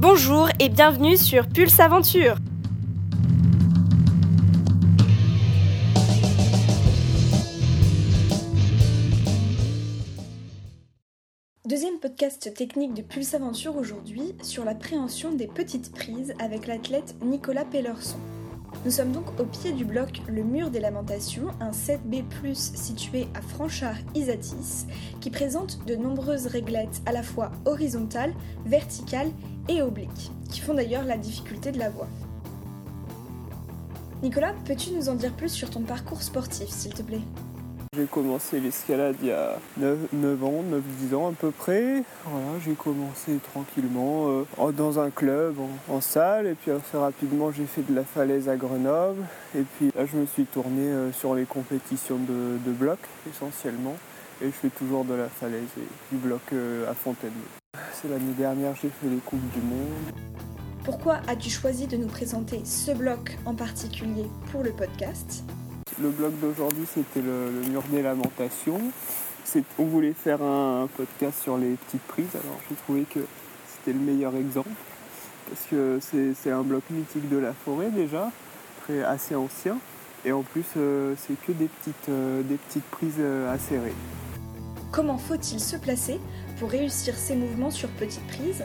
Bonjour et bienvenue sur Pulse Aventure. Deuxième podcast technique de Pulse Aventure aujourd'hui sur la préhension des petites prises avec l'athlète Nicolas Pellerson. Nous sommes donc au pied du bloc Le Mur des Lamentations, un 7B+, situé à Franchard-Isatis, qui présente de nombreuses réglettes à la fois horizontales, verticales et obliques, qui font d'ailleurs la difficulté de la voie. Nicolas, peux-tu nous en dire plus sur ton parcours sportif, s'il te plaît? J'ai commencé l'escalade il y a 9, ans, 9-10 ans à peu près. Voilà, j'ai commencé tranquillement euh, dans un club, en, salle, et puis assez rapidement j'ai fait de la falaise à Grenoble. Et puis là je me suis tourné euh, sur les compétitions de, de bloc essentiellement. Et je fais toujours de la falaise et du bloc euh, à Fontainebleau. C'est l'année dernière j'ai fait les Coupes du Monde. Pourquoi as-tu choisi de nous présenter ce bloc en particulier pour le podcast? Le blog d'aujourd'hui, c'était le, mur des lamentations. On voulait faire un, podcast sur les petites prises, alors j'ai trouvé que c'était le meilleur exemple. Parce que c'est un bloc mythique de la forêt déjà, très, assez ancien. Et en plus, euh, c'est que des petites, euh, des petites prises euh, acérées. Comment faut-il se placer pour réussir ces mouvements sur petites prises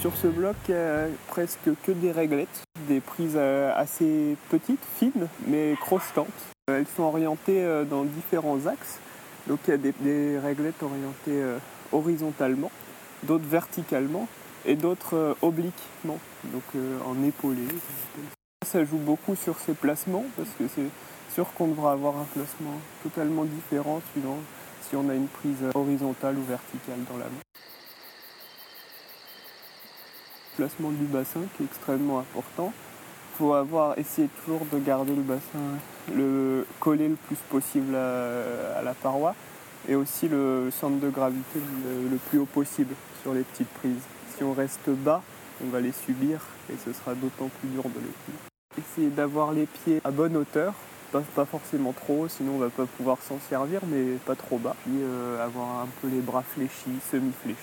Sur ce bloc, a presque que des réglettes, des prises assez petites, fines, mais crochetantes. Euh, elles sont orientées euh, dans différents axes. Donc il y a des, réglettes orientées euh, horizontalement, d'autres verticalement et d'autres obliquement, donc en épaulé. Ça joue beaucoup sur ces placements parce que c'est sûr qu'on devra avoir un placement totalement différent suivant si on a une prise horizontale ou verticale dans la main. Le placement du bassin qui est extrêmement important faut avoir essayé toujours de garder le bassin le coller le plus possible à, la paroi et aussi le centre de gravité le, plus haut possible sur les petites prises. Si on reste bas, on va les subir et ce sera d'autant plus dur de les tenir. Essayer d'avoir les pieds à bonne hauteur, pas, forcément trop sinon on va pas pouvoir s'en servir, mais pas trop bas. Puis euh, avoir un peu les bras fléchis, semi-fléchis.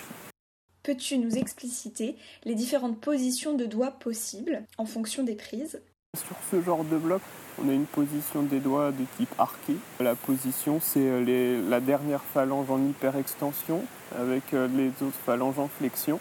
Peux-tu nous expliciter les différentes positions de doigts possibles en fonction des prises? Sur ce genre de bloc, on a une position des doigts de type arqué. La position, c'est euh, la dernière phalange en hyperextension avec euh, les autres phalanges en flexion.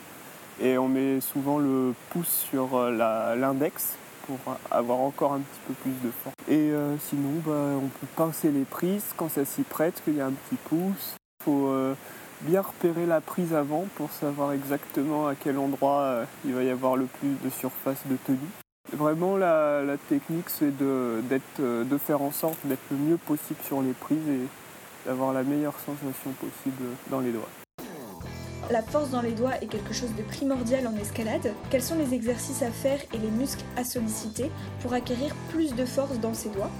Et on met souvent le pouce sur l'index pour avoir encore un petit peu plus de force. Et sinon, bah, on peut pincer les prises quand ça s'y prête, qu'il y a un petit pouce. Il faut bien repérer la prise avant pour savoir exactement à quel endroit euh, il va y avoir le plus de surface de tenue. Vraiment, la, technique, c'est euh, de faire en sorte d'être le mieux possible sur les prises et d'avoir la meilleure sensation possible dans les doigts. La force dans les doigts est quelque chose de primordial en escalade. Quels sont les exercices à faire et les muscles à solliciter pour acquérir plus de force dans ses doigts?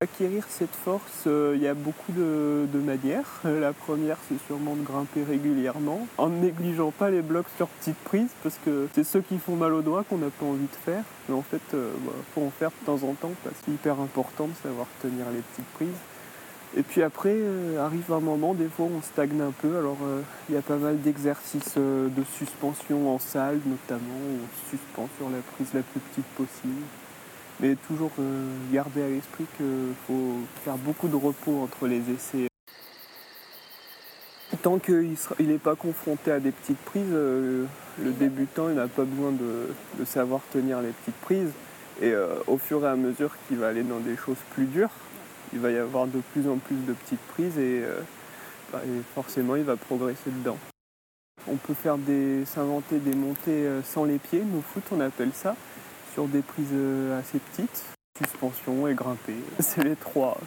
Acquérir cette force, euh, il y a beaucoup de, manières. Euh, la première, c'est sûrement de grimper régulièrement, en ne négligeant pas les blocs sur petite prise, parce que c'est ceux qui font mal aux doigts qu'on n'a pas envie de faire. Mais en fait, il euh, bah, faut en faire de temps en temps, parce que c'est hyper important de savoir tenir les petites prises. Et puis après, arrive un moment, des fois on stagne un peu. Alors il y a pas mal d'exercices de suspension en salle, notamment, où on suspend sur la prise la plus petite possible mais toujours euh, garder à l'esprit qu'il faut faire beaucoup de repos entre les essais. Tant qu'il n'est pas confronté à des petites prises, euh, le débutant n'a pas besoin de, savoir tenir les petites prises. Et euh, au fur et à mesure qu'il va aller dans des choses plus dures, il va y avoir de plus en plus de petites prises et, bah, forcément il va progresser dedans. On peut faire des, s'inventer des montées sans les pieds, nous foot on appelle ça sur des prises euh, assez petites, suspension et grimper. C'est les trois,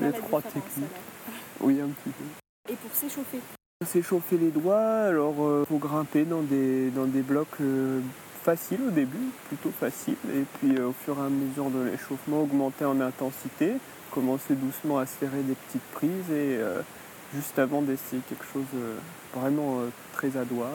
les trois techniques. Oui, un petit peu. Et pour s'échauffer? S'échauffer les doigts, alors il euh, faut grimper dans des, dans des blocs euh, faciles au début, plutôt faciles, et puis au fur et à mesure de l'échauffement, augmenter en intensité, commencer doucement à serrer des petites prises et juste avant d'essayer quelque chose vraiment très à doigt.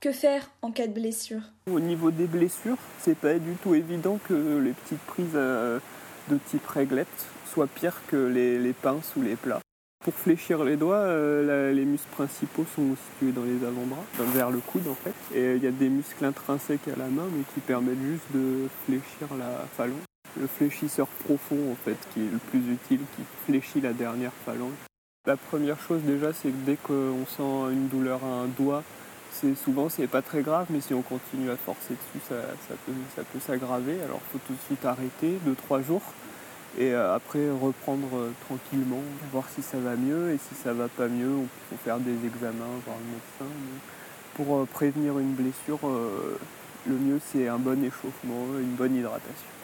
Que faire en cas de blessure? Au niveau des blessures, c'est pas du tout évident que les petites prises euh, de type réglette soient pires que les, pinces ou les plats. Pour fléchir les doigts, euh, les muscles principaux sont situés dans les avant-bras, vers le coude en fait. Et il y a des muscles intrinsèques à la main, mais qui permettent juste de fléchir la phalange. Le fléchisseur profond en fait, qui est le plus utile, qui fléchit la dernière phalange. La première chose déjà, c'est que dès qu'on sent une douleur à un doigt, c'est souvent c'est pas très grave, mais si on continue à forcer dessus, ça, peut, s'aggraver. Alors il faut tout de suite arrêter, 2-3 jours et euh, après reprendre euh, tranquillement, voir si ça va mieux et si ça va pas mieux, on peut faire des examens, voir le médecin. pour euh, prévenir une blessure, le mieux c'est un bon échauffement, une bonne hydratation.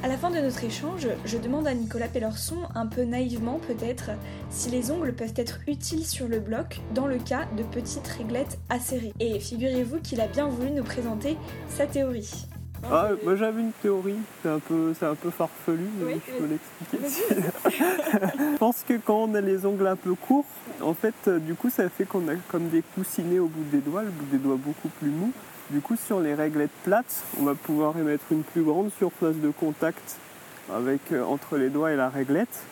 À la fin de notre échange, je demande à Nicolas Pellerson, un peu naïvement peut-être, si les ongles peuvent être utiles sur le bloc dans le cas de petites réglettes acérées. Et figurez-vous qu'il a bien voulu nous présenter sa théorie. Ah, moi j'avais une théorie, c'est un peu, c'est un peu farfelu, mais je peux l'expliquer. je pense que quand on a les ongles un peu courts, en fait, euh, du coup, ça fait qu'on a comme des coussinets au bout des doigts, le bout des doigts beaucoup plus mou. Du coup, sur les réglettes plates, on va pouvoir émettre une plus grande surface de contact euh, entre les doigts et la réglette.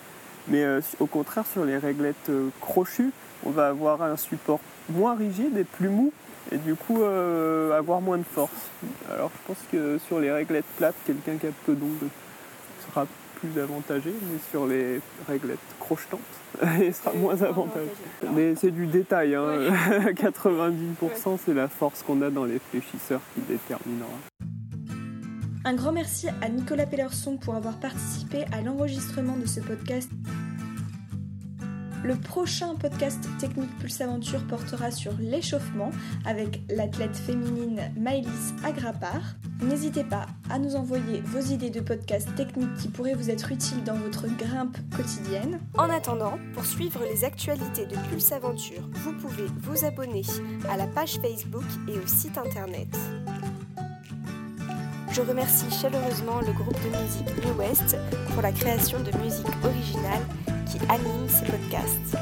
Mais euh, au contraire, sur les réglettes crochues, on va avoir un support moins rigide et plus mou et du coup euh, avoir moins de force. Alors je pense que sur les réglettes plates, quelqu'un qui a peu sera plus avantagé, mais sur les réglettes crochetantes, il sera moins avantagé. Mais c'est du détail, 90% hein. c'est la force qu'on a dans les fléchisseurs qui déterminera. Un grand merci à Nicolas Pellerson pour avoir participé à l'enregistrement de ce podcast le prochain podcast Technique Pulse Aventure portera sur l'échauffement avec l'athlète féminine Maëlys Agrapar. N'hésitez pas à nous envoyer vos idées de podcasts techniques qui pourraient vous être utiles dans votre grimpe quotidienne. En attendant, pour suivre les actualités de Pulse Aventure, vous pouvez vous abonner à la page Facebook et au site internet. Je remercie chaleureusement le groupe de musique New West pour la création de musique originale qui anime ces podcasts.